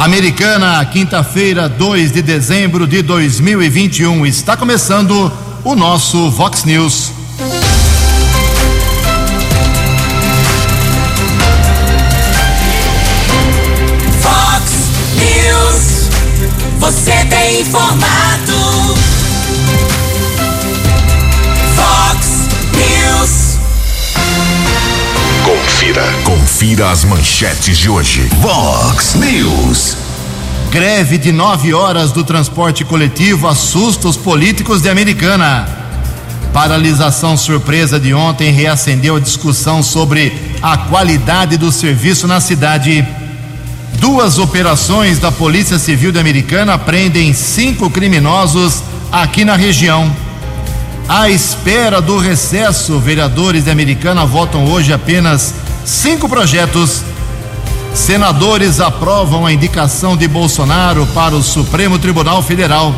Americana, quinta-feira, 2 de dezembro de 2021. Está começando o nosso Vox News. Vox News. Você tem informado. Confira. Confira as manchetes de hoje. Vox News. Greve de nove horas do transporte coletivo assusta os políticos de Americana. Paralisação surpresa de ontem reacendeu a discussão sobre a qualidade do serviço na cidade. Duas operações da Polícia Civil de Americana prendem cinco criminosos aqui na região. À espera do recesso, vereadores de Americana votam hoje apenas cinco projetos. Senadores aprovam a indicação de Bolsonaro para o Supremo Tribunal Federal.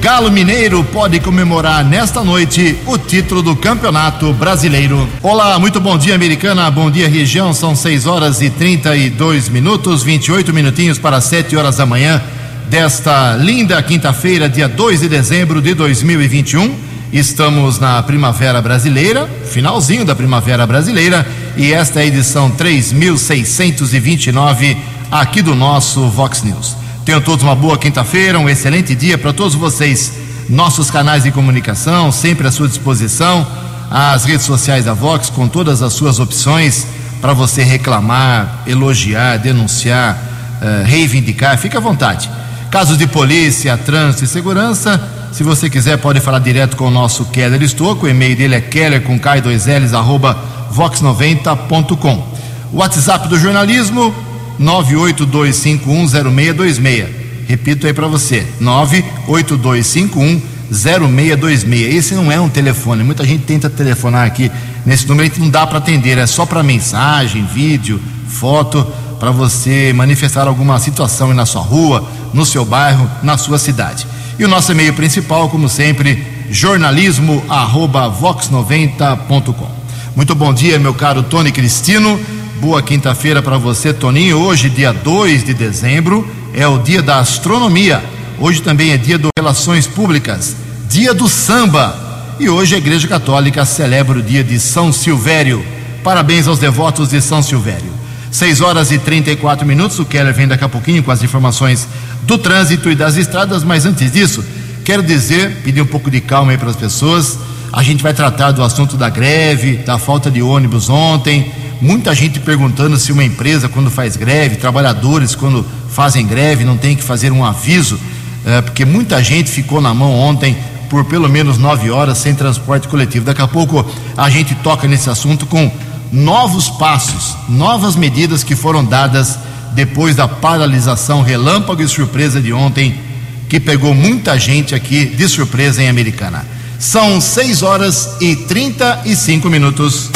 Galo Mineiro pode comemorar nesta noite o título do Campeonato Brasileiro. Olá, muito bom dia, Americana. Bom dia, região. São 6 horas e 32 minutos, 28 minutinhos para 7 horas da manhã desta linda quinta-feira, dia 2 de dezembro de 2021. Estamos na Primavera Brasileira, finalzinho da Primavera Brasileira, e esta é a edição 3629 aqui do nosso Vox News. Tenham todos uma boa quinta-feira, um excelente dia para todos vocês. Nossos canais de comunicação, sempre à sua disposição, as redes sociais da Vox, com todas as suas opções para você reclamar, elogiar, denunciar, uh, reivindicar, fique à vontade. Casos de polícia, trânsito e segurança, se você quiser, pode falar direto com o nosso Keller Estouco. O e-mail dele é keller com K2Ls, arroba vox90.com. O WhatsApp do jornalismo, 982510626. Repito aí para você, 982510626. Esse não é um telefone. Muita gente tenta telefonar aqui nesse número, não dá para atender. É só para mensagem, vídeo, foto, para você manifestar alguma situação na sua rua, no seu bairro, na sua cidade. E o nosso e-mail principal, como sempre, jornalismo@vox90.com. Muito bom dia, meu caro Tony Cristino. Boa quinta-feira para você, Toninho. Hoje, dia 2 de dezembro, é o dia da astronomia. Hoje também é dia das relações públicas, dia do samba. E hoje a Igreja Católica celebra o dia de São Silvério. Parabéns aos devotos de São Silvério. 6 horas e 34 minutos. O Keller vem daqui a pouquinho com as informações do trânsito e das estradas, mas antes disso, quero dizer, pedir um pouco de calma aí para as pessoas. A gente vai tratar do assunto da greve, da falta de ônibus ontem. Muita gente perguntando se uma empresa, quando faz greve, trabalhadores, quando fazem greve, não tem que fazer um aviso, é, porque muita gente ficou na mão ontem por pelo menos nove horas sem transporte coletivo. Daqui a pouco a gente toca nesse assunto com novos passos, novas medidas que foram dadas depois da paralisação relâmpago e surpresa de ontem, que pegou muita gente aqui de surpresa em Americana. São 6 horas e 35 minutos.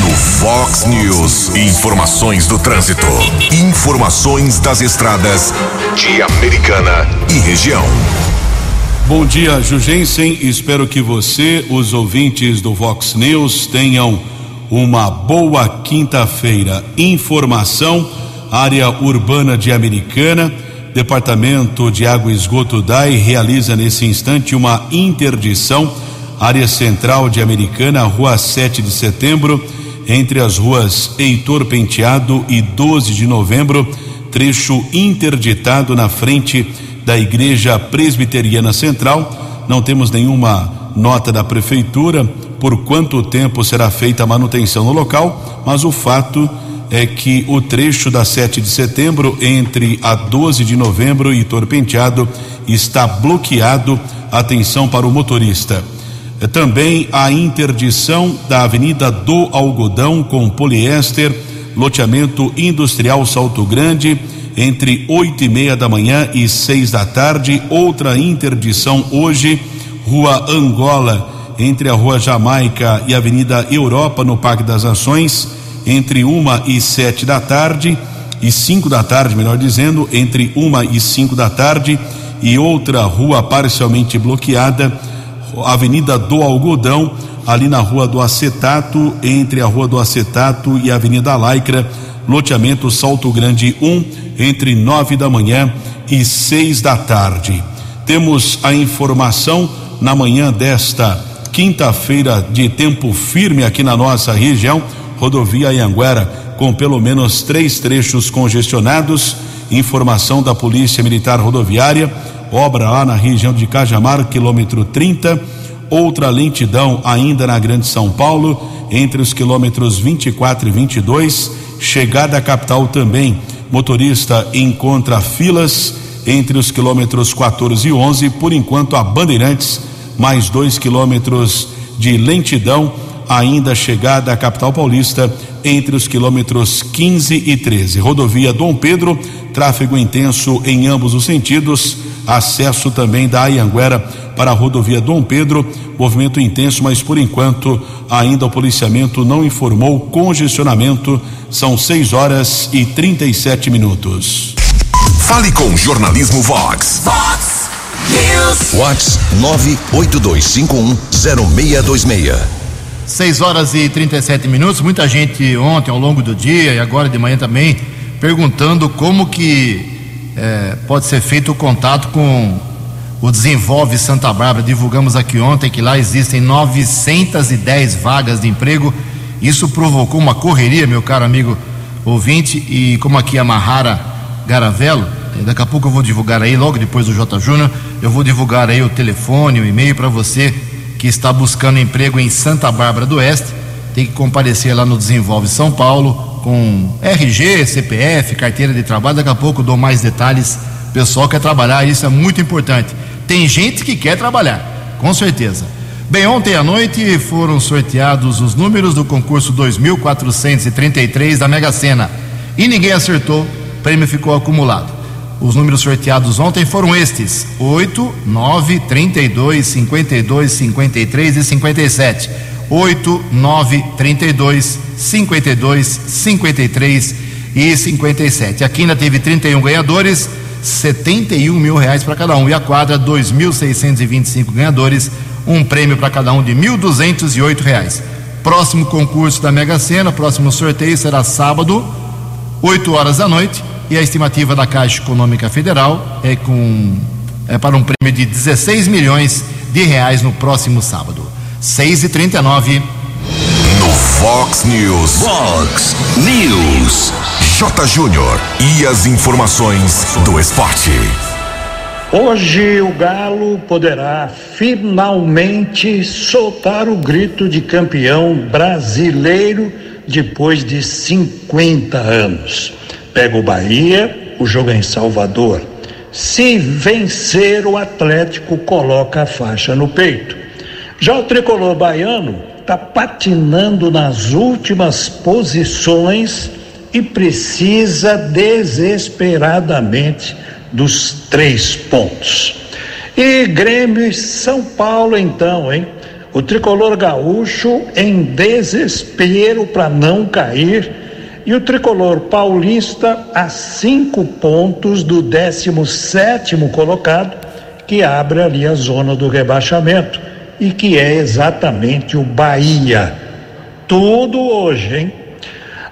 No Fox News, informações do trânsito, informações das estradas de Americana e região. Bom dia, Jugensen. Espero que você, os ouvintes do Vox News, tenham uma boa quinta-feira. Informação área urbana de Americana, Departamento de Água e Esgoto DAI realiza nesse instante uma interdição, área central de Americana, rua 7 de setembro, entre as ruas Heitor Penteado e 12 de novembro, trecho interditado na frente da Igreja Presbiteriana Central. Não temos nenhuma nota da prefeitura por quanto tempo será feita a manutenção no local, mas o fato é que o trecho da 7 de setembro entre a 12 de novembro e Torpenteado está bloqueado. Atenção para o motorista. É também a interdição da Avenida do Algodão com poliéster, loteamento industrial Salto Grande, entre oito e meia da manhã e seis da tarde. Outra interdição hoje, Rua Angola, entre a Rua Jamaica e a Avenida Europa, no Parque das Nações entre uma e sete da tarde e cinco da tarde, melhor dizendo, entre uma e cinco da tarde e outra rua parcialmente bloqueada, Avenida do Algodão, ali na Rua do Acetato, entre a Rua do Acetato e a Avenida Laicra, loteamento Salto Grande 1, entre nove da manhã e seis da tarde. Temos a informação na manhã desta quinta-feira de tempo firme aqui na nossa região, rodovia Anhanguera, com pelo menos três trechos congestionados. Informação da Polícia Militar Rodoviária, obra lá na região de Cajamar, quilômetro 30. Outra lentidão ainda na Grande São Paulo, entre os quilômetros 24 e 22. Chegada à capital também, motorista encontra filas entre os quilômetros 14 e 11. Por enquanto, a Bandeirantes, mais dois quilômetros de lentidão, ainda chegada à capital paulista, entre os quilômetros 15 e 13. Rodovia Dom Pedro, tráfego intenso em ambos os sentidos. Acesso também da Ayanguera para a rodovia Dom Pedro, movimento intenso, mas por enquanto ainda o policiamento não informou congestionamento. São 6 horas e 37 minutos. Fale com o Jornalismo Vox. Vox News. Vox 982510626. 6 horas e 37 minutos. Muita gente ontem, ao longo do dia e agora de manhã também, perguntando como que eh, pode ser feito o contato com o Desenvolve Santa Bárbara. Divulgamos aqui ontem que lá existem 910 vagas de emprego. Isso provocou uma correria, meu caro amigo ouvinte, e como aqui a Mahara Garavello, eh, daqui a pouco eu vou divulgar aí, logo depois do J. Júnior, eu vou divulgar aí o telefone, o e-mail para você que está buscando emprego em Santa Bárbara do Oeste. Tem que comparecer lá no Desenvolve São Paulo com RG, CPF, carteira de trabalho. Daqui a pouco dou mais detalhes. O pessoal quer trabalhar, isso é muito importante. Tem gente que quer trabalhar, com certeza. Bem, ontem à noite foram sorteados os números do concurso 2433 da Mega Sena e ninguém acertou, o prêmio ficou acumulado. Os números sorteados ontem foram estes: 8, 9, 32, 52, 53 e 57. 8, 9, 32, 52, 53 e 57. Aqui ainda teve 31 ganhadores, 71 mil reais para cada um. E a quadra, 2.625 ganhadores, um prêmio para cada um de 1.208 reais. Próximo concurso da Mega Sena, próximo sorteio será sábado, 8 horas da noite. E a estimativa da Caixa Econômica Federal é, com, é para um prêmio de 16 milhões de reais no próximo sábado. 6 e 39 No Fox News. Fox News. J. Júnior. E as informações do esporte. Hoje o Galo poderá finalmente soltar o grito de campeão brasileiro depois de 50 anos. Pega o Bahia, o jogo é em Salvador. Se vencer, o Atlético coloca a faixa no peito. Já o tricolor baiano está patinando nas últimas posições e precisa desesperadamente dos três pontos. E Grêmio e São Paulo, então, hein? O tricolor gaúcho em desespero para não cair e o tricolor paulista a cinco pontos do 17 colocado, que abre ali a zona do rebaixamento e que é exatamente o Bahia. Tudo hoje, hein?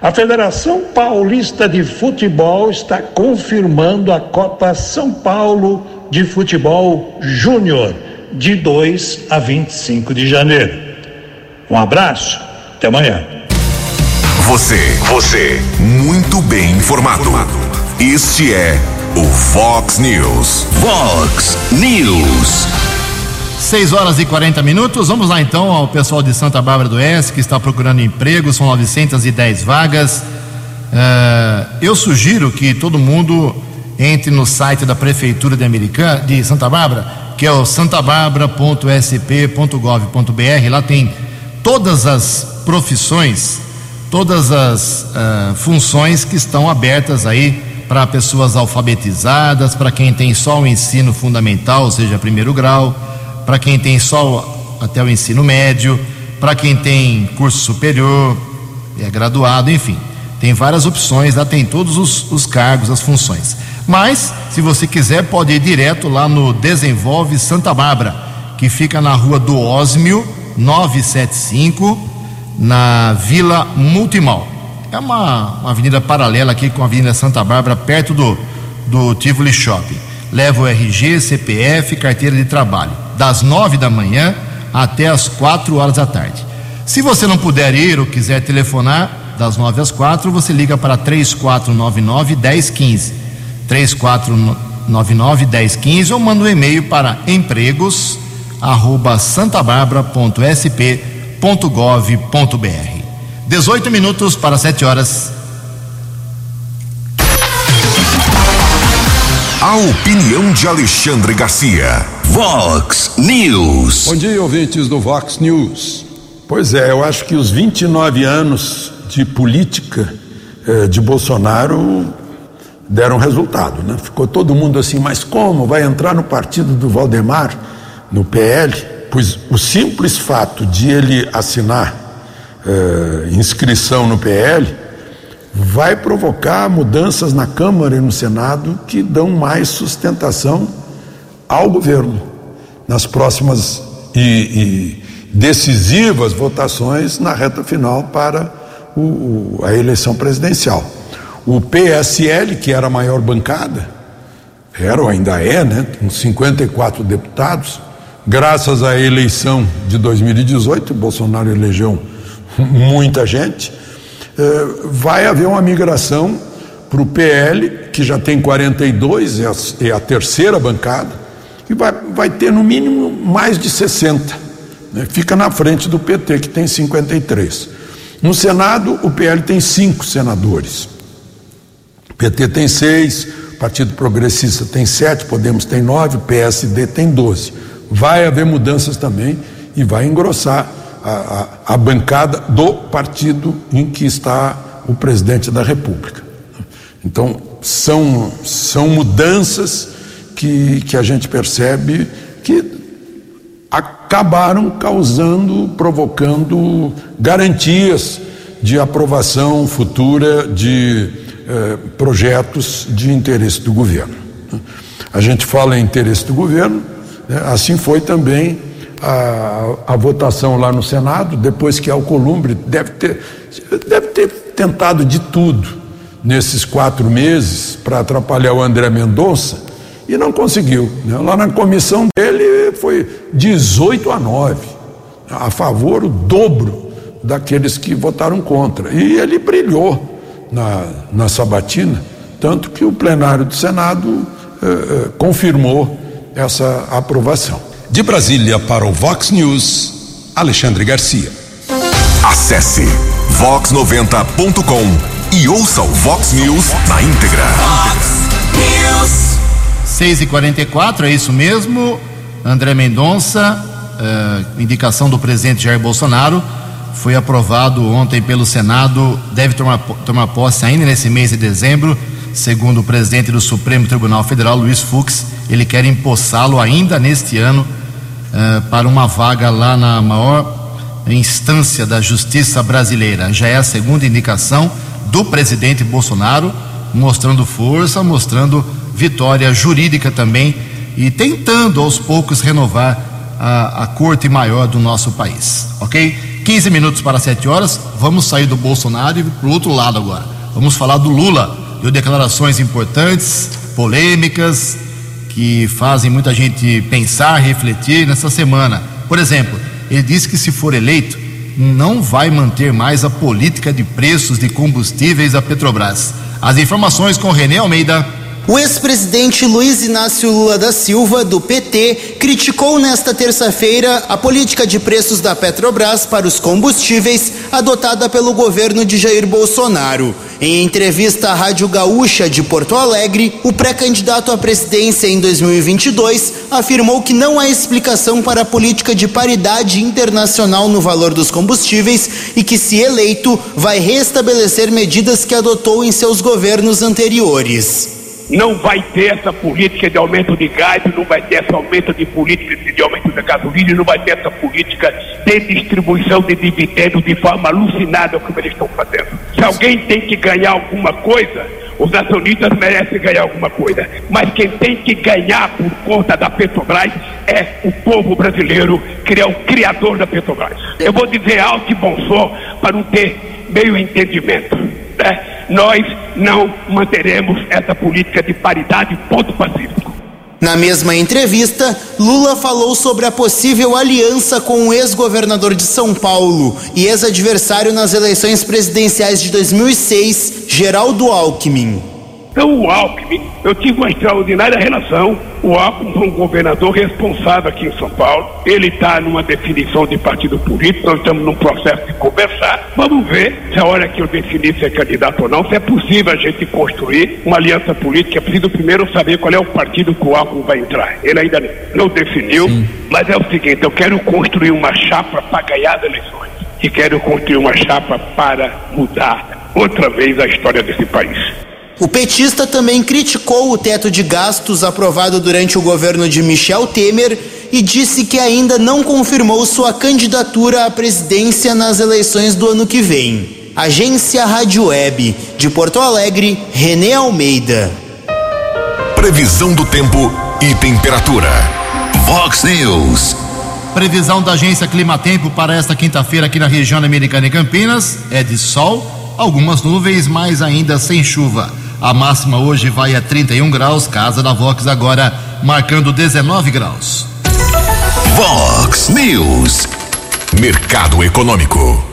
A Federação Paulista de Futebol está confirmando a Copa São Paulo de Futebol Júnior, de 2 a 25 de janeiro. Um abraço, até amanhã. Você, você, muito bem informado. Este é o Fox News. Fox News. 6 horas e 40 minutos. Vamos lá então ao pessoal de Santa Bárbara do Oeste que está procurando emprego, são 910 vagas. Eh, eu sugiro que todo mundo entre no site da Prefeitura de, Americana, de Santa Bárbara, que é o santabarbara.sp.gov.br. Lá tem todas as profissões, todas as ah, funções que estão abertas aí para pessoas alfabetizadas, para quem tem só o ensino fundamental, ou seja, primeiro grau, para quem tem só até o ensino médio, para quem tem curso superior, é graduado, enfim. Tem várias opções, lá tem todos os, os cargos, as funções. Mas, se você quiser, pode ir direto lá no Desenvolve Santa Bárbara, que fica na rua do Ósmio, 975, na Vila Multimal. É uma, uma avenida paralela aqui com a Avenida Santa Bárbara, perto do, do Tivoli Shopping. Leva o RG, CPF, carteira de trabalho. Das nove da manhã até as quatro horas da tarde. Se você não puder ir ou quiser telefonar, das nove às quatro, você liga para 3499 1015. 3499 1015 ou manda um e-mail para empregos arroba santabarbara.sp.gov.br. 18 minutos para 7 horas. A opinião de Alexandre Garcia. Vox News. Bom dia, ouvintes do Vox News. Pois é, eu acho que os 29 anos de política eh, de Bolsonaro deram resultado, né? Ficou todo mundo assim, mas como? Vai entrar no partido do Valdemar, no PL? Pois o simples fato de ele assinar eh, inscrição no PL vai provocar mudanças na Câmara e no Senado que dão mais sustentação ao governo nas próximas e, e decisivas votações na reta final para o, a eleição presidencial. O PSL, que era a maior bancada, era ou ainda é, né, com 54 deputados, graças à eleição de 2018, Bolsonaro elegeu muita gente, eh, vai haver uma migração para o PL, que já tem 42, é a, é a terceira bancada, e vai, vai ter no mínimo mais de 60. Né? Fica na frente do PT, que tem 53. No Senado, o PL tem cinco senadores. O PT tem seis, Partido Progressista tem sete, Podemos tem nove, PSD tem doze. Vai haver mudanças também e vai engrossar a, a, a bancada do partido em que está o presidente da República. Então, são, são mudanças que, que a gente percebe que acabaram causando, provocando garantias de aprovação futura de eh, projetos de interesse do governo. A gente fala em interesse do governo? Assim foi também a, a, votação lá no Senado, depois que Alcolumbre deve ter, deve ter tentado de tudo nesses quatro meses para atrapalhar o André Mendonça e não conseguiu. Né? Lá na comissão dele foi 18 a 9, a favor, o dobro daqueles que votaram contra. E ele brilhou na, na sabatina, tanto que o plenário do Senado eh, eh, confirmou essa aprovação. De Brasília para o Vox News, Alexandre Garcia. Acesse vox90.com e ouça o Vox News na íntegra. Vox News. 6 e 44 é isso mesmo. André Mendonça, uh, indicação do presidente Jair Bolsonaro, foi aprovado ontem pelo Senado, deve tomar, tomar posse ainda nesse mês de dezembro, segundo o presidente do Supremo Tribunal Federal, Luiz Fux. Ele quer empossá-lo ainda neste ano uh, para uma vaga lá na maior instância da justiça brasileira. Já é a segunda indicação do presidente Bolsonaro, mostrando força, mostrando vitória jurídica também e tentando aos poucos renovar a, a corte maior do nosso país, ok? 15 minutos para 7 horas, vamos sair do Bolsonaro e para o outro lado agora. Vamos falar do Lula. Deu declarações importantes, polêmicas, que fazem muita gente pensar, refletir nessa semana. Por exemplo, ele disse que se for eleito, não vai manter mais a política de preços de combustíveis da Petrobras. As informações com René Almeida. O ex-presidente Luiz Inácio Lula da Silva, do PT, criticou nesta terça-feira a política de preços da Petrobras para os combustíveis adotada pelo governo de Jair Bolsonaro. Em entrevista à Rádio Gaúcha de Porto Alegre, o pré-candidato à presidência em 2022 afirmou que não há explicação para a política de paridade internacional no valor dos combustíveis e que, se eleito, vai restabelecer medidas que adotou em seus governos anteriores não vai ter essa política de aumento de gás, não vai ter essa aumento de política de aumento da gasolina, não vai ter essa política de distribuição de dividendos de forma alucinada como eles estão fazendo. Se alguém tem que ganhar alguma coisa, os acionistas merecem ganhar alguma coisa, mas quem tem que ganhar por conta da Petrobras é o povo brasileiro, que é o criador da Petrobras. Eu vou dizer alto e bom som para não ter meio entendimento. puder, nós não manteremos essa política de paridade ponto pacífico. Na mesma entrevista, Lula falou sobre a possível aliança com o ex-governador de São Paulo e ex-adversário nas eleições presidenciais de 2006, Geraldo Alckmin. Então, o Alckmin, eu tive uma extraordinária relação. O Alckmin foi um governador responsável aqui em São Paulo. Ele está numa definição de partido político. Nós estamos num processo de conversar. Vamos ver se a hora que eu definir se é candidato ou não, se é possível a gente construir uma aliança política. É preciso primeiro saber qual é o partido que o Alckmin vai entrar. Ele ainda não definiu, Sim. mas é o seguinte: eu quero construir uma chapa para ganhar as eleições. E quero construir uma chapa para mudar outra vez a história desse país. O petista também criticou o teto de gastos aprovado durante o governo de Michel Temer e disse que ainda não confirmou sua candidatura à presidência nas eleições do ano que vem. Agência Rádio Web, de Porto Alegre, Renê Almeida. Previsão do tempo e temperatura. Vox News. Previsão da agência Climatempo para esta quinta-feira aqui na região americana e Campinas é de sol, algumas nuvens, mas ainda sem chuva. A máxima hoje vai a 31 graus, casa da Vox agora marcando 19 graus. Vox News. Mercado Econômico.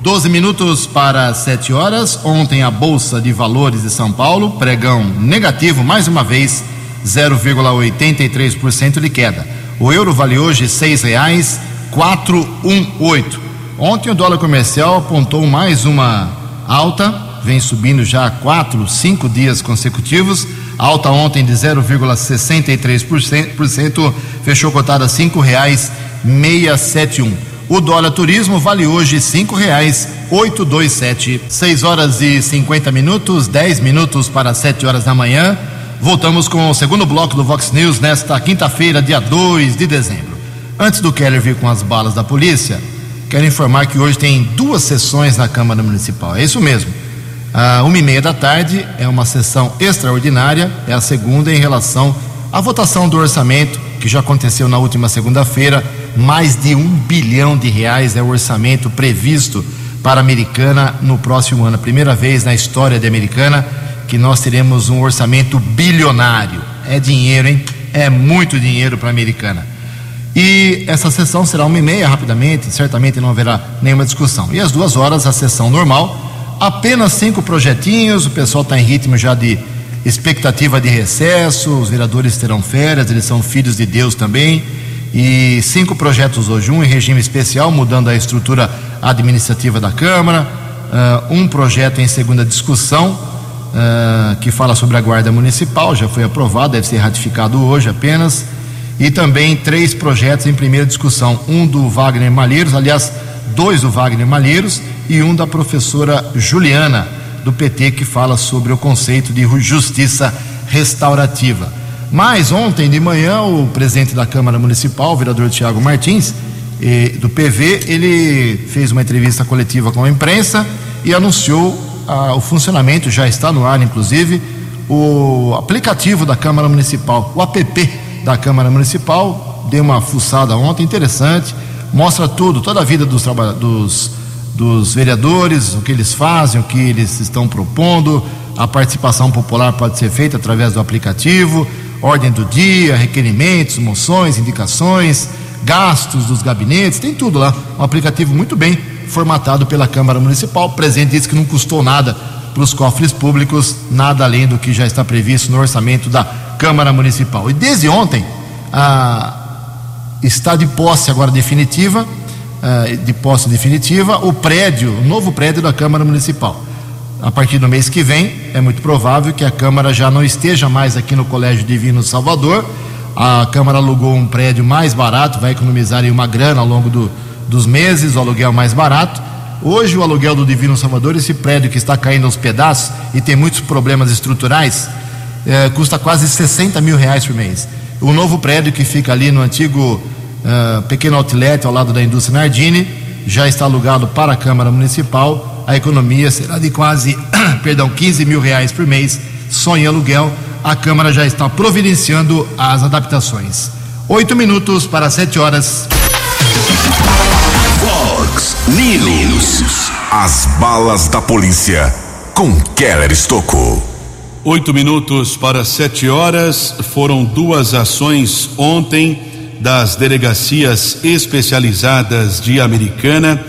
12 minutos para 7 horas. Ontem a Bolsa de Valores de São Paulo, pregão negativo mais uma vez, 0,83% de queda. O euro vale hoje seis reais quatro um oito. Ontem o dólar comercial apontou mais uma alta vem subindo já há quatro, cinco dias consecutivos. Alta ontem de 0,63%, fechou cotada a cinco reais meia sete um. O dólar turismo vale hoje cinco reais oito dois sete. Seis horas e cinquenta minutos, dez minutos para sete horas da manhã. Voltamos com o segundo bloco do Vox News nesta quinta-feira, dia 2 de dezembro. Antes do Keller vir com as balas da polícia, quero informar que hoje tem duas sessões na Câmara Municipal. É isso mesmo ah, uma e meia da tarde é uma sessão extraordinária, é a segunda em relação à votação do orçamento, que já aconteceu na última segunda-feira. Mais de um bilhão de reais é o orçamento previsto para a Americana no próximo ano. Primeira vez na história de Americana que nós teremos um orçamento bilionário. É dinheiro, hein? É muito dinheiro para a Americana. E essa sessão será uma e meia rapidamente, certamente não haverá nenhuma discussão. E às duas horas, a sessão normal apenas cinco projetinhos, o pessoal está em ritmo já de expectativa de recesso, os vereadores terão férias, eles são filhos de Deus também. E cinco projetos hoje, um em regime especial, mudando a estrutura administrativa da Câmara, uh, um projeto em segunda discussão, uh, que fala sobre a Guarda Municipal, já foi aprovado, deve ser ratificado hoje apenas, e também três projetos em primeira discussão, um do Wagner Malheiros, aliás, dois do Wagner Malheiros e um da professora Juliana, do PT, que fala sobre o conceito de justiça restaurativa. Mas ontem de manhã, o presidente da Câmara Municipal, o vereador Tiago Martins, do PV, ele fez uma entrevista coletiva com a imprensa e anunciou ah, o funcionamento, já está no ar, inclusive, o aplicativo da Câmara Municipal, o app da Câmara Municipal. Dei uma fuçada ontem, interessante, mostra tudo, toda a vida dos, dos dos vereadores, o que eles fazem, o que eles estão propondo. A participação popular pode ser feita através do aplicativo, ordem do dia, requerimentos, moções, indicações, gastos dos gabinetes, tem tudo lá. Um aplicativo muito bem formatado pela Câmara Municipal. O presidente disse que não custou nada para os cofres públicos, nada além do que já está previsto no orçamento da Câmara Municipal. E desde ontem, a, está de posse agora definitiva uh, de posse definitiva o prédio, o novo prédio da Câmara Municipal. A partir do mês que vem, é muito provável que a Câmara já não esteja mais aqui no Colégio Divino Salvador. A Câmara alugou um prédio mais barato, vai economizar aí uma grana ao longo do, dos meses, o aluguel mais barato. Hoje, o aluguel do Divino Salvador, esse prédio que está caindo aos pedaços e tem muitos problemas estruturais, eh, custa quase 60 mil reais por mês. O novo prédio que fica ali no antigo uh, pequeno outlet ao lado da indústria Nardini, já está alugado para a Câmara Municipal. A economia será de quase, perdão, 15 mil reais por mês, só em aluguel. A Câmara já está providenciando as adaptações. Oito minutos para sete horas. Fox News. As balas da polícia com Keller Estocou. Oito minutos para sete horas. Foram duas ações ontem das delegacias especializadas de Americana,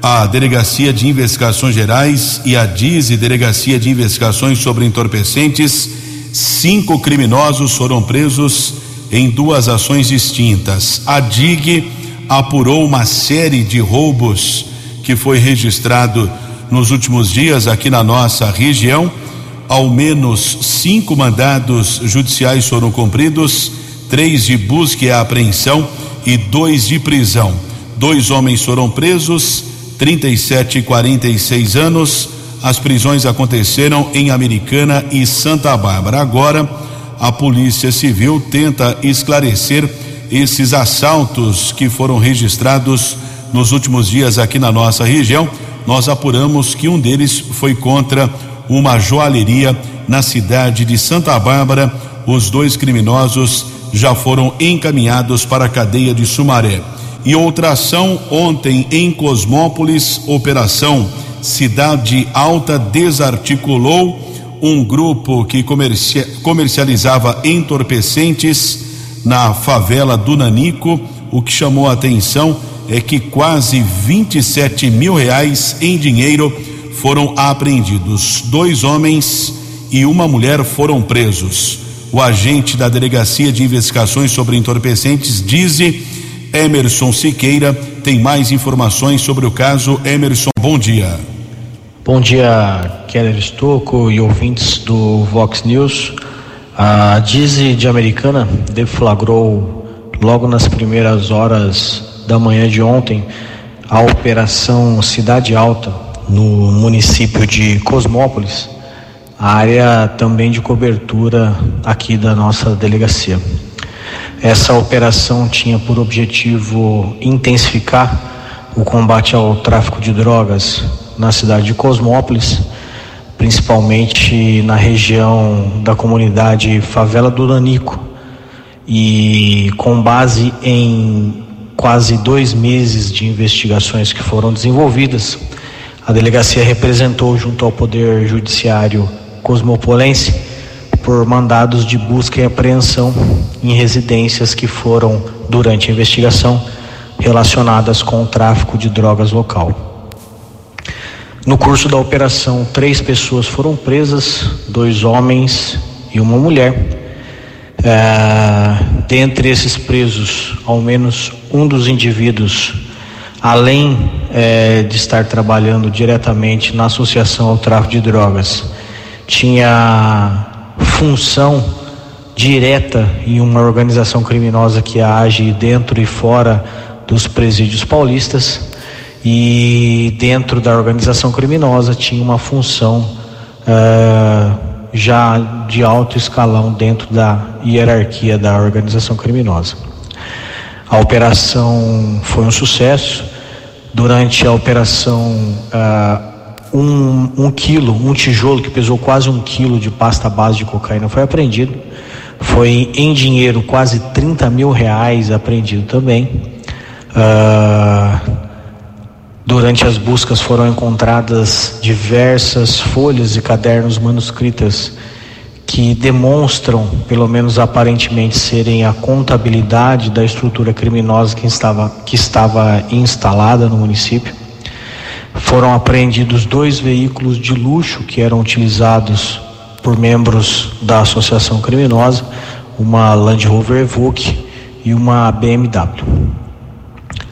a Delegacia de Investigações Gerais e a DIZE, Delegacia de Investigações sobre Entorpecentes. Cinco criminosos foram presos em duas ações distintas. A DIG apurou uma série de roubos que foi registrado nos últimos dias aqui na nossa região. Ao menos cinco mandados judiciais foram cumpridos, três de busca e apreensão e dois de prisão. Dois homens foram presos, 37 e 46 anos. As prisões aconteceram em Americana e Santa Bárbara. Agora, a Polícia Civil tenta esclarecer esses assaltos que foram registrados nos últimos dias aqui na nossa região. Nós apuramos que um deles foi contra uma joalheria na cidade de Santa Bárbara. Os dois criminosos já foram encaminhados para a cadeia de Sumaré. E outra ação ontem em Cosmópolis, operação Cidade Alta desarticulou um grupo que comercia, comercializava entorpecentes na favela do Nanico. O que chamou a atenção é que quase 27 mil reais em dinheiro foram apreendidos. Dois homens e uma mulher foram presos. O agente da Delegacia de Investigações sobre Entorpecentes, Dize Emerson Siqueira, tem mais informações sobre o caso. Emerson, bom dia. Bom dia, Keller Estocco e ouvintes do Vox News. A Dize de Americana deflagrou logo nas primeiras horas da manhã de ontem a operação Cidade Alta no município de Cosmópolis, área também de cobertura aqui da nossa delegacia. Essa operação tinha por objetivo intensificar o combate ao tráfico de drogas na cidade de Cosmópolis, principalmente na região da comunidade Favela do Nanico. E com base em quase dois meses de investigações que foram desenvolvidas, a delegacia representou junto ao Poder Judiciário Cosmopolense por mandados de busca e apreensão em residências que foram, durante a investigação, relacionadas com o tráfico de drogas local. No curso da operação, três pessoas foram presas, dois homens e uma mulher. É, dentre esses presos, ao menos um dos indivíduos, além é, de estar trabalhando diretamente na associação ao tráfico de drogas, tinha função direta em uma organização criminosa que age dentro e fora dos presídios paulistas e dentro da organização criminosa tinha uma função uh, já de alto escalão dentro da hierarquia da organização criminosa. A operação foi um sucesso. Durante a operação, uh, um, um quilo, um tijolo que pesou quase um quilo de pasta base de cocaína foi apreendido. Foi em dinheiro quase 30 mil reais apreendido também. Uh, Durante as buscas foram encontradas diversas folhas e cadernos manuscritas que demonstram, pelo menos aparentemente, serem a contabilidade da estrutura criminosa que estava, que estava instalada no município. Foram apreendidos dois veículos de luxo que eram utilizados por membros da associação criminosa, uma Land Rover Evoque e uma BMW.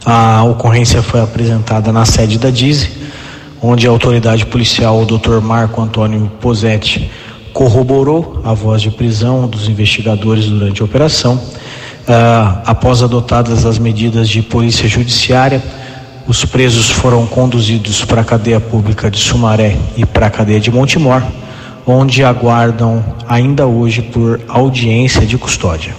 A ocorrência foi apresentada na sede da DISE, onde a autoridade policial, o Dr. Marco Antônio Posetti, corroborou a voz de prisão dos investigadores durante a operação. Uh, após adotadas as medidas de polícia judiciária, os presos foram conduzidos para a cadeia pública de Sumaré e para a cadeia de Montemor, onde aguardam ainda hoje por audiência de custódia.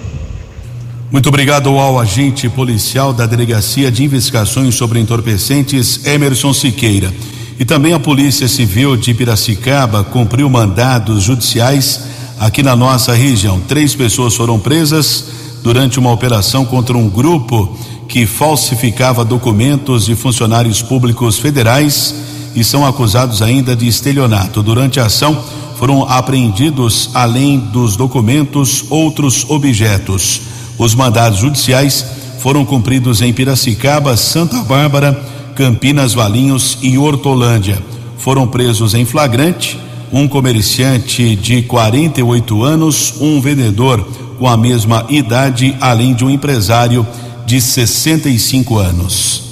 Muito obrigado ao agente policial da Delegacia de Investigações sobre Entorpecentes, Emerson Siqueira. E também a Polícia Civil de Piracicaba cumpriu mandados judiciais aqui na nossa região. Três pessoas foram presas durante uma operação contra um grupo que falsificava documentos de funcionários públicos federais. e são acusados ainda de estelionato. Durante a ação, foram apreendidos, além dos documentos, outros objetos. Os mandados judiciais foram cumpridos em Piracicaba, Santa Bárbara, Campinas, Valinhos e Hortolândia. Foram presos em flagrante um comerciante de 48 anos, um vendedor com a mesma idade, além de um empresário de 65 anos.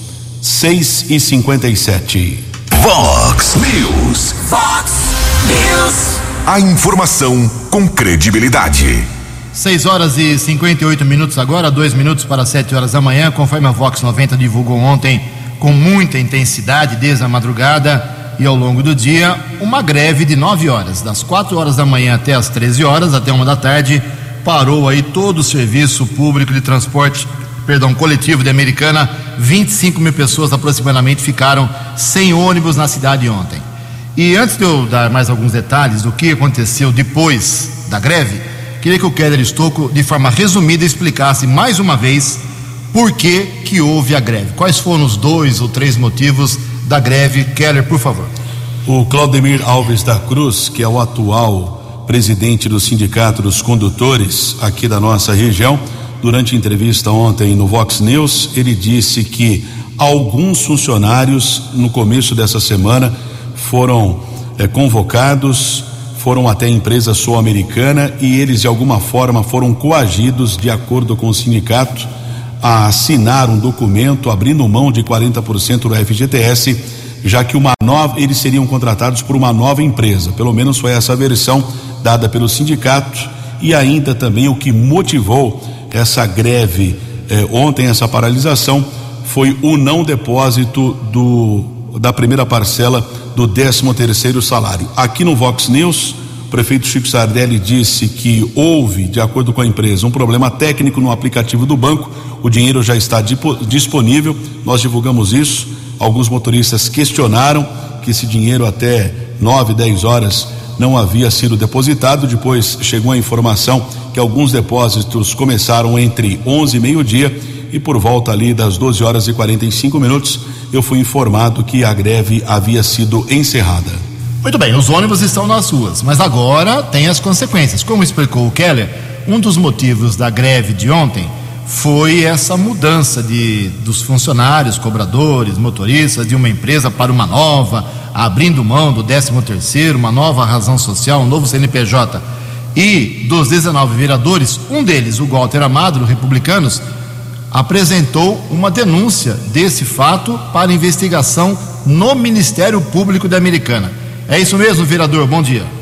6 e 57. Vox News. Vox News. A informação com credibilidade. 6 horas e 58 minutos agora, dois minutos para 7 horas da manhã, conforme a Vox 90 divulgou ontem com muita intensidade desde a madrugada e ao longo do dia, uma greve de 9 horas, das 4 horas da manhã até as 13 horas, até uma da tarde, parou aí todo o serviço público de transporte, perdão, coletivo de Americana, 25 mil pessoas aproximadamente ficaram sem ônibus na cidade ontem. E antes de eu dar mais alguns detalhes do que aconteceu depois da greve, queria que o Keller Estocco, de forma resumida, explicasse mais uma vez por que, que houve a greve. Quais foram os dois ou três motivos da greve. Keller, por favor. O Claudemir Alves da Cruz, que é o atual presidente do Sindicato dos Condutores aqui da nossa região, durante entrevista ontem no Vox News, ele disse que alguns funcionários no começo dessa semana foram é, convocados, foram até a empresa sul-americana e eles de alguma forma foram coagidos, de acordo com o sindicato, a assinar um documento abrindo mão de 40% do FGTS, já que uma nova, eles seriam contratados por uma nova empresa. Pelo menos foi essa a versão dada pelo sindicato e ainda também o que motivou essa greve eh, ontem, essa paralisação, foi o não depósito do, da primeira parcela do 13 terceiro salário. Aqui no Vox News, o prefeito Chico Sardelli disse que houve, de acordo com a empresa, um problema técnico no aplicativo do banco. O dinheiro já está disponível, nós divulgamos isso. Alguns motoristas questionaram que esse dinheiro até 9, 10 horas não havia sido depositado. Depois chegou a informação que alguns depósitos começaram entre 11 e meio-dia e por volta ali das 12 horas e 45 minutos eu fui informado que a greve havia sido encerrada. Muito bem, os ônibus estão nas ruas, mas agora tem as consequências. Como explicou o Keller, um dos motivos da greve de ontem foi essa mudança de, dos funcionários, cobradores, motoristas de uma empresa para uma nova, abrindo mão do 13 terceiro, uma nova razão social, um novo CNPJ. E dos 19 vereadores, um deles, o Walter Amado, do Republicanos, apresentou uma denúncia desse fato para investigação no Ministério Público da Americana. É isso mesmo, vereador. Bom dia.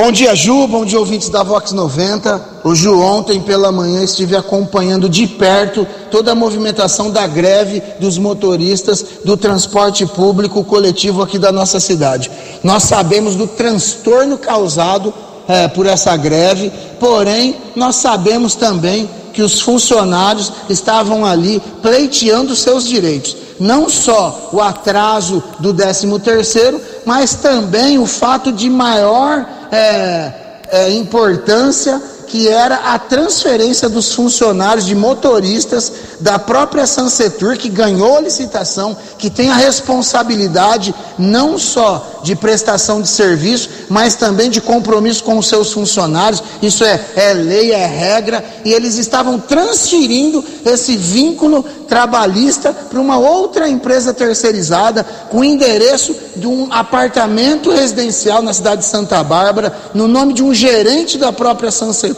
Bom dia, Ju. Bom dia, ouvintes da Vox 90. O Ju, ontem pela manhã estive acompanhando de perto toda a movimentação da greve dos motoristas do transporte público coletivo aqui da nossa cidade. Nós sabemos do transtorno causado é, por essa greve, porém, nós sabemos também que os funcionários estavam ali pleiteando seus direitos não só o atraso do 13 terceiro, mas também o fato de maior é, é, importância que era a transferência dos funcionários de motoristas da própria Sansetur, que ganhou a licitação, que tem a responsabilidade não só de prestação de serviço, mas também de compromisso com os seus funcionários. Isso é, é lei, é regra, e eles estavam transferindo esse vínculo trabalhista para uma outra empresa terceirizada, com endereço de um apartamento residencial na cidade de Santa Bárbara, no nome de um gerente da própria Sansetur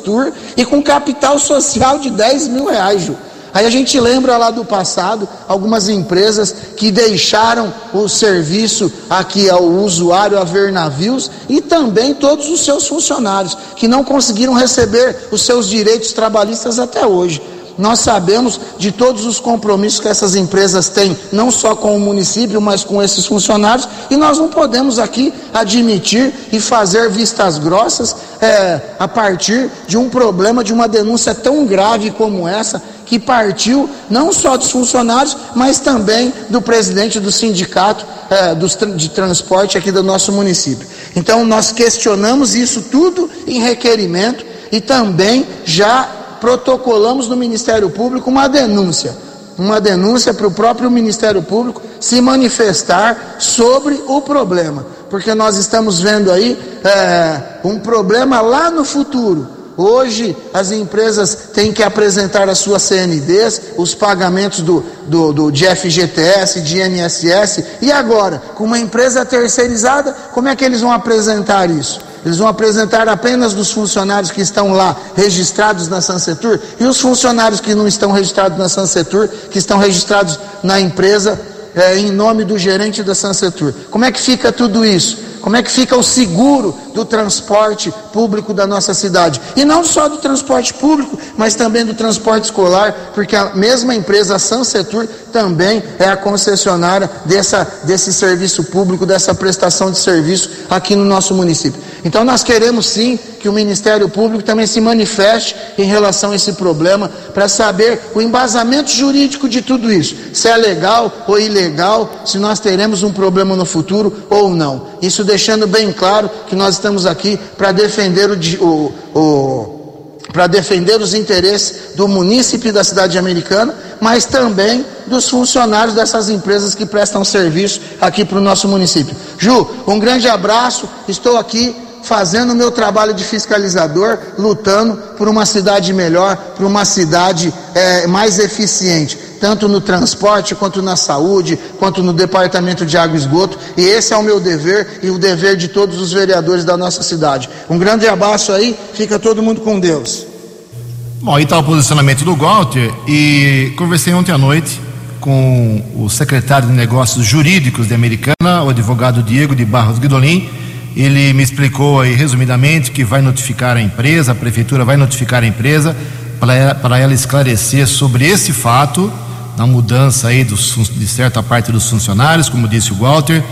e com capital social de 10 mil reais, Ju. Aí a gente lembra lá do passado algumas empresas que deixaram o serviço aqui ao usuário a ver navios e também todos os seus funcionários que não conseguiram receber os seus direitos trabalhistas até hoje. Nós sabemos de todos os compromissos que essas empresas têm, não só com o município, mas com esses funcionários, e nós não podemos aqui admitir e fazer vistas grossas é, a partir de um problema, de uma denúncia tão grave como essa, que partiu não só dos funcionários, mas também do presidente do sindicato é, de transporte aqui do nosso município. Então, nós questionamos isso tudo em requerimento e também já protocolamos no Ministério Público uma denúncia. uma denúncia para o próprio Ministério Público se manifestar sobre o problema, porque nós estamos vendo aí é, um problema lá no futuro. Hoje as empresas têm que apresentar as suas CNDs, os pagamentos do, do, do, de FGTS, de INSS, e agora, com uma empresa terceirizada, como é que eles vão apresentar isso? Eles vão apresentar apenas dos funcionários que estão lá registrados na Sansetur e os funcionários que não estão registrados na Sansetur, que estão registrados na empresa é, em nome do gerente da Sansetur. Como é que fica tudo isso? Como é que fica o seguro do transporte público da nossa cidade? E não só do transporte público, mas também do transporte escolar, porque a mesma empresa, a Sansetur, também é a concessionária dessa, desse serviço público, dessa prestação de serviço aqui no nosso município. Então nós queremos sim que o Ministério Público também se manifeste em relação a esse problema, para saber o embasamento jurídico de tudo isso, se é legal ou ilegal, se nós teremos um problema no futuro ou não. Isso deixando bem claro que nós estamos aqui para defender o, o, o para defender os interesses do munícipe da cidade americana, mas também dos funcionários dessas empresas que prestam serviço aqui para o nosso município. Ju, um grande abraço, estou aqui fazendo o meu trabalho de fiscalizador, lutando por uma cidade melhor, por uma cidade é, mais eficiente, tanto no transporte, quanto na saúde, quanto no departamento de água e esgoto. E esse é o meu dever e o dever de todos os vereadores da nossa cidade. Um grande abraço aí, fica todo mundo com Deus. Bom, aí está o posicionamento do Walter e conversei ontem à noite com o secretário de Negócios Jurídicos de Americana, o advogado Diego de Barros Guidolin ele me explicou aí resumidamente que vai notificar a empresa, a prefeitura vai notificar a empresa para ela esclarecer sobre esse fato, na mudança aí dos, de certa parte dos funcionários, como disse o Walter.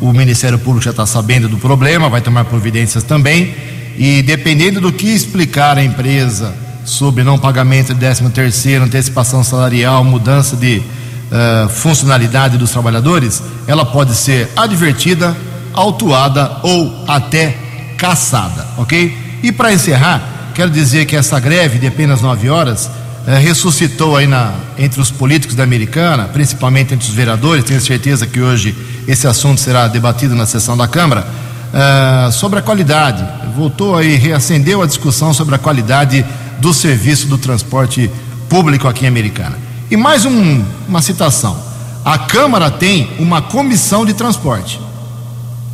O Ministério Público já está sabendo do problema, vai tomar providências também. E dependendo do que explicar a empresa sobre não pagamento de 13 terceiro, antecipação salarial, mudança de uh, funcionalidade dos trabalhadores, ela pode ser advertida autuada ou até caçada, ok? E para encerrar, quero dizer que essa greve de apenas nove horas eh, ressuscitou aí na, entre os políticos da Americana, principalmente entre os vereadores. Tenho certeza que hoje esse assunto será debatido na sessão da Câmara eh, sobre a qualidade. Voltou aí, reacendeu a discussão sobre a qualidade do serviço do transporte público aqui em Americana. E mais um, uma citação: a Câmara tem uma comissão de transporte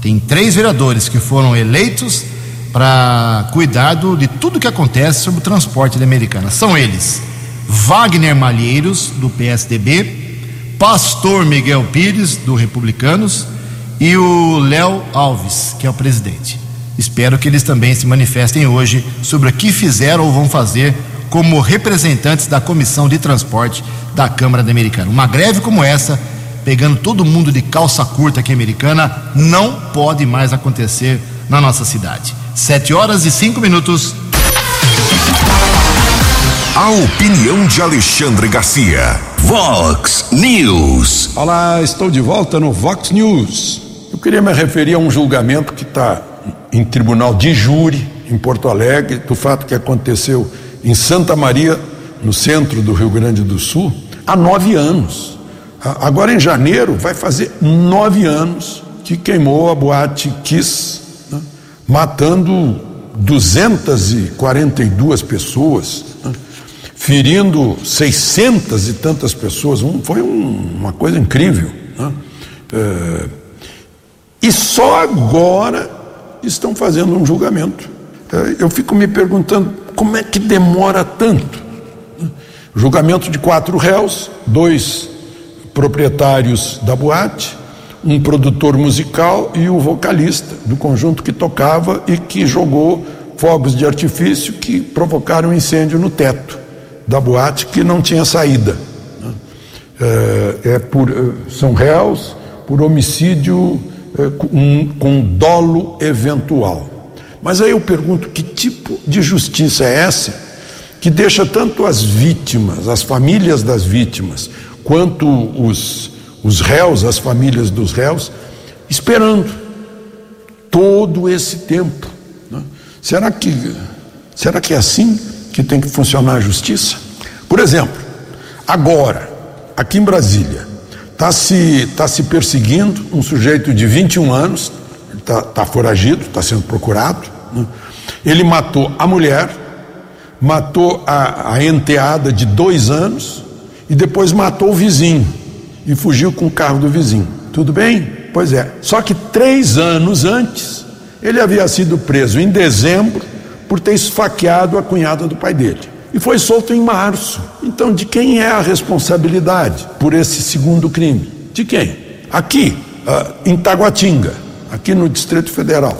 tem três vereadores que foram eleitos para cuidado de tudo que acontece sobre o transporte da Americana. São eles: Wagner Malheiros, do PSDB, Pastor Miguel Pires, do Republicanos, e o Léo Alves, que é o presidente. Espero que eles também se manifestem hoje sobre o que fizeram ou vão fazer como representantes da Comissão de Transporte da Câmara da Americana. Uma greve como essa pegando todo mundo de calça curta aqui americana, não pode mais acontecer na nossa cidade. Sete horas e cinco minutos. A opinião de Alexandre Garcia. Vox News. Olá, estou de volta no Vox News. Eu queria me referir a um julgamento que está em tribunal de júri em Porto Alegre, do fato que aconteceu em Santa Maria, no centro do Rio Grande do Sul, há nove anos. Agora em janeiro vai fazer nove anos que queimou a boate Kiss, né? matando 242 pessoas, né? Ferindo 600 e tantas pessoas. Um, foi um, uma coisa incrível. Né? É, e só agora estão fazendo um julgamento. É, eu fico me perguntando como é que demora tanto. Né? Julgamento de quatro réus, dois proprietários da boate, um produtor musical e o vocalista do conjunto que tocava e que jogou fogos de artifício que provocaram incêndio no teto da boate que não tinha saída. Né? É, é por, é, são réus por homicídio é, com, com dolo eventual. Mas aí eu pergunto: que tipo de justiça é essa que deixa tanto as vítimas, as famílias das vítimas, quanto os, os réus, as famílias dos réus, esperando todo esse tempo. Né? Será, que, será que é assim que tem que funcionar a justiça? Por exemplo, agora, aqui em Brasília, está se, tá se perseguindo um sujeito de 21 anos, está tá foragido, está sendo procurado. Né? Ele matou a mulher, matou a, a enteada de dois anos e depois matou o vizinho e fugiu com o carro do vizinho. Tudo bem? Pois é. Só que três anos antes, ele havia sido preso em dezembro por ter esfaqueado a cunhada do pai dele. E foi solto em março. Então, de quem é a responsabilidade por esse segundo crime? De quem? Aqui, uh, em Taguatinga, aqui no Distrito Federal.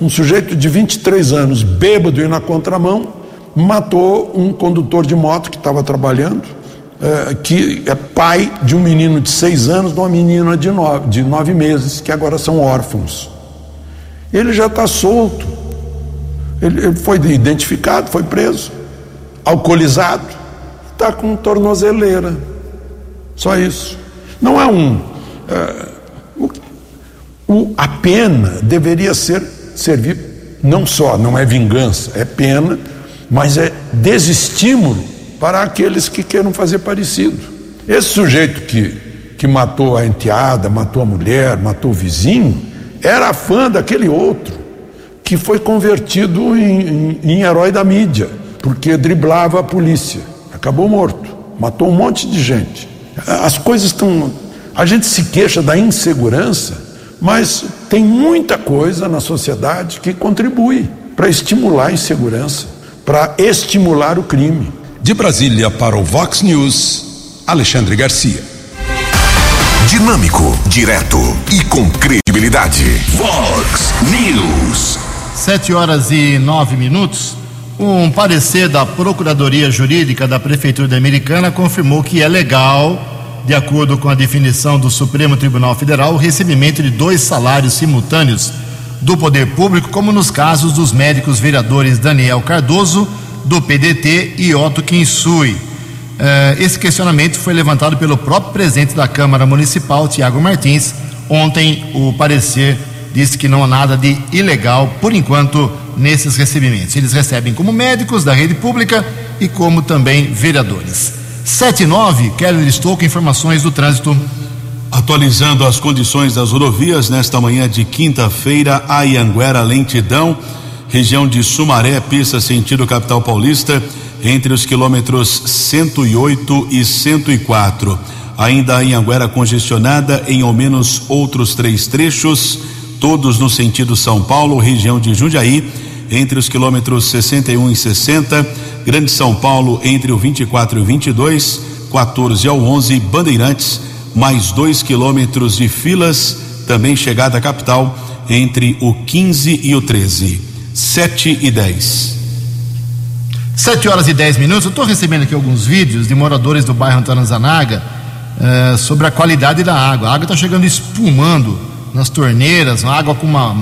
Um sujeito de 23 anos, bêbado e na contramão, matou um condutor de moto que estava trabalhando, uh, que é pai de um menino de seis anos, de uma menina de nove, de nove meses, que agora são órfãos. Ele já está solto. Ele, ele foi identificado, foi preso alcoolizado, está com tornozeleira. Só isso. Não é um. É, o, a pena deveria ser servir, não só, não é vingança, é pena, mas é desestímulo para aqueles que queiram fazer parecido. Esse sujeito que, que matou a enteada, matou a mulher, matou o vizinho, era fã daquele outro que foi convertido em, em, em herói da mídia porque driblava a polícia. Acabou morto, matou um monte de gente. As coisas estão. A gente se queixa da insegurança, mas tem muita coisa na sociedade que contribui para estimular a insegurança, para estimular o crime. De Brasília para o Vox News, Alexandre Garcia. Dinâmico, direto e com credibilidade. Vox News. Sete horas e nove minutos. Um parecer da Procuradoria Jurídica da Prefeitura da Americana confirmou que é legal, de acordo com a definição do Supremo Tribunal Federal, o recebimento de dois salários simultâneos do poder público, como nos casos dos médicos vereadores Daniel Cardoso, do PDT, e Otto Kinsui. Eh, esse questionamento foi levantado pelo próprio presidente da Câmara Municipal, Tiago Martins. Ontem, o parecer disse que não há nada de ilegal, por enquanto, nesses recebimentos. Eles recebem como médicos da rede pública e como também vereadores. 79, Kelly estou com informações do trânsito. Atualizando as condições das rodovias nesta manhã de quinta-feira, Ayanguera Lentidão, região de Sumaré, pista sentido capital paulista, entre os quilômetros 108 e 104. Ainda a Anhanguera congestionada em ao menos outros três trechos todos no sentido São Paulo, região de Jundiaí, entre os quilômetros 61 e 60, Grande São Paulo entre o 24 e o 22, 14 ao 11, Bandeirantes, mais dois quilômetros de filas, também chegada à capital, entre o 15 e o 13, 7 e 10. 7 horas e 10 minutos. Eu estou recebendo aqui alguns vídeos de moradores do bairro Antônio Zanaga eh, sobre a qualidade da água. A água está chegando espumando nas torneiras, água com uma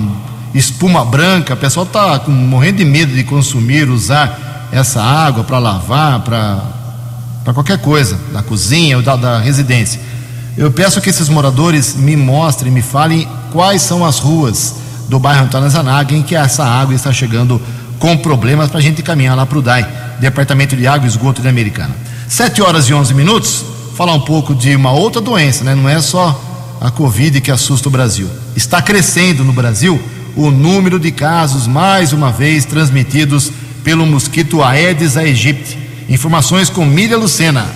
espuma branca. O pessoal está morrendo de medo de consumir, usar essa água para lavar, para qualquer coisa, da cozinha ou da, da residência. Eu peço que esses moradores me mostrem, me falem quais são as ruas do bairro Antônio Zanaga em que essa água está chegando com problemas para a gente caminhar lá para o DAI, Departamento de Água e Esgoto da Americana. 7 horas e 11 minutos, falar um pouco de uma outra doença, né? Não é só a Covid que assusta o Brasil. Está crescendo no Brasil o número de casos, mais uma vez, transmitidos pelo mosquito Aedes aegypti. Informações com Miriam Lucena.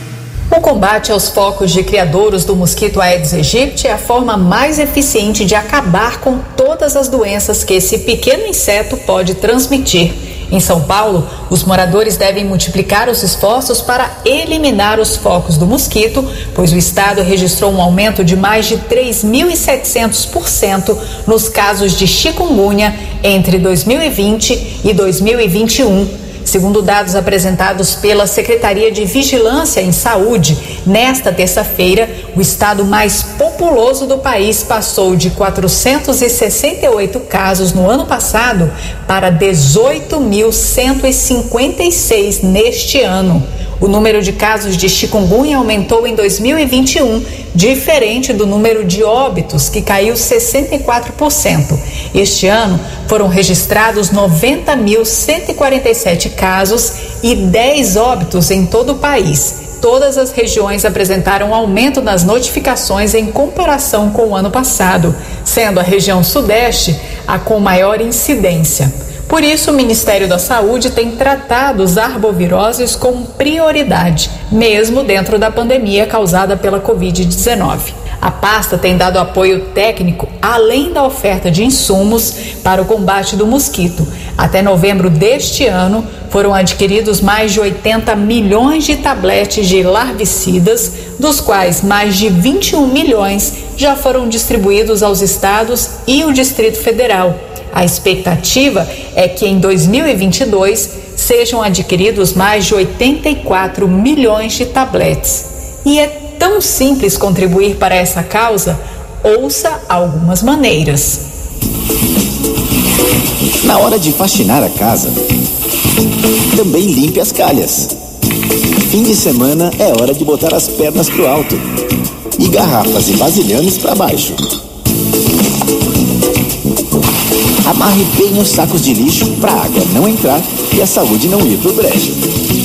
O combate aos focos de criadouros do mosquito Aedes aegypti é a forma mais eficiente de acabar com todas as doenças que esse pequeno inseto pode transmitir. Em São Paulo, os moradores devem multiplicar os esforços para eliminar os focos do mosquito, pois o estado registrou um aumento de mais de 3.700% nos casos de chikungunya entre 2020 e 2021 Segundo dados apresentados pela Secretaria de Vigilância em Saúde, nesta terça-feira, o estado mais populoso do país passou de 468 casos no ano passado para 18.156 neste ano. O número de casos de chikungunya aumentou em 2021, diferente do número de óbitos, que caiu 64%. Este ano foram registrados 90.147 casos e 10 óbitos em todo o país. todas as regiões apresentaram um aumento nas notificações em comparação com o ano passado, sendo a região Sudeste a com maior incidência. Por isso, o Ministério da Saúde tem tratado os arboviroses com prioridade, mesmo dentro da pandemia causada pela Covid-19. A pasta tem dado apoio técnico além da oferta de insumos para o combate do mosquito. Até novembro deste ano, foram adquiridos mais de 80 milhões de tabletes de larvicidas, dos quais mais de 21 milhões já foram distribuídos aos estados e o Distrito Federal. A expectativa é que em 2022 sejam adquiridos mais de 84 milhões de tabletes. E é tão simples contribuir para essa causa? Ouça algumas maneiras. Na hora de faxinar a casa, também limpe as calhas. Fim de semana é hora de botar as pernas pro alto e garrafas e vasilhames para baixo. Amarre bem os sacos de lixo para a água não entrar e a saúde não ir pro brejo.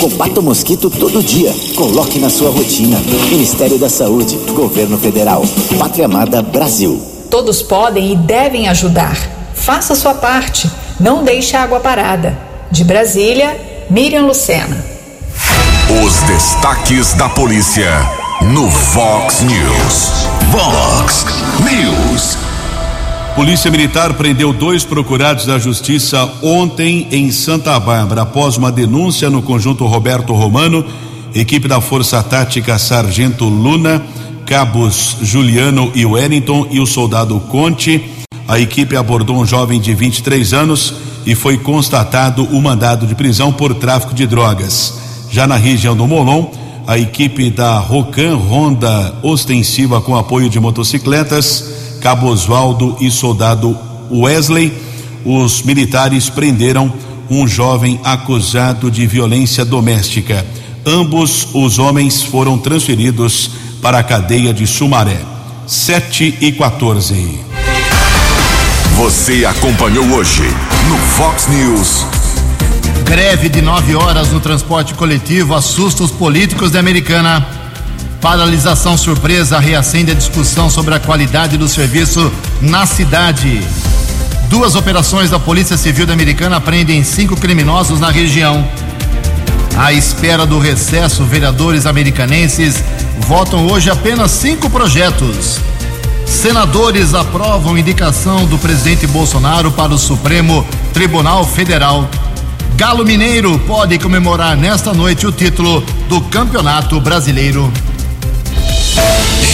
Combata o mosquito todo dia. Coloque na sua rotina. Ministério da Saúde, Governo Federal, Pátria Amada Brasil. Todos podem e devem ajudar. Faça sua parte. Não deixe a água parada. De Brasília, Miriam Lucena. Os destaques da polícia no Vox News. Vox News. Polícia Militar prendeu dois procurados da Justiça ontem em Santa Bárbara, após uma denúncia no conjunto Roberto Romano, equipe da Força Tática Sargento Luna, cabos Juliano e Wellington e o soldado Conte. A equipe abordou um jovem de 23 anos e foi constatado o mandado de prisão por tráfico de drogas. Já na região do Molon, a equipe da Rocan Ronda Ostensiva com apoio de motocicletas Cabo Oswaldo e soldado Wesley, os militares prenderam um jovem acusado de violência doméstica. Ambos os homens foram transferidos para a cadeia de Sumaré. 7 e 14. Você acompanhou hoje no Fox News. Greve de nove horas no transporte coletivo assusta os políticos da Americana. Paralisação surpresa reacende a discussão sobre a qualidade do serviço na cidade. Duas operações da Polícia Civil Americana prendem cinco criminosos na região. À espera do recesso, vereadores americanenses votam hoje apenas cinco projetos. Senadores aprovam indicação do presidente Bolsonaro para o Supremo Tribunal Federal. Galo Mineiro pode comemorar nesta noite o título do Campeonato Brasileiro.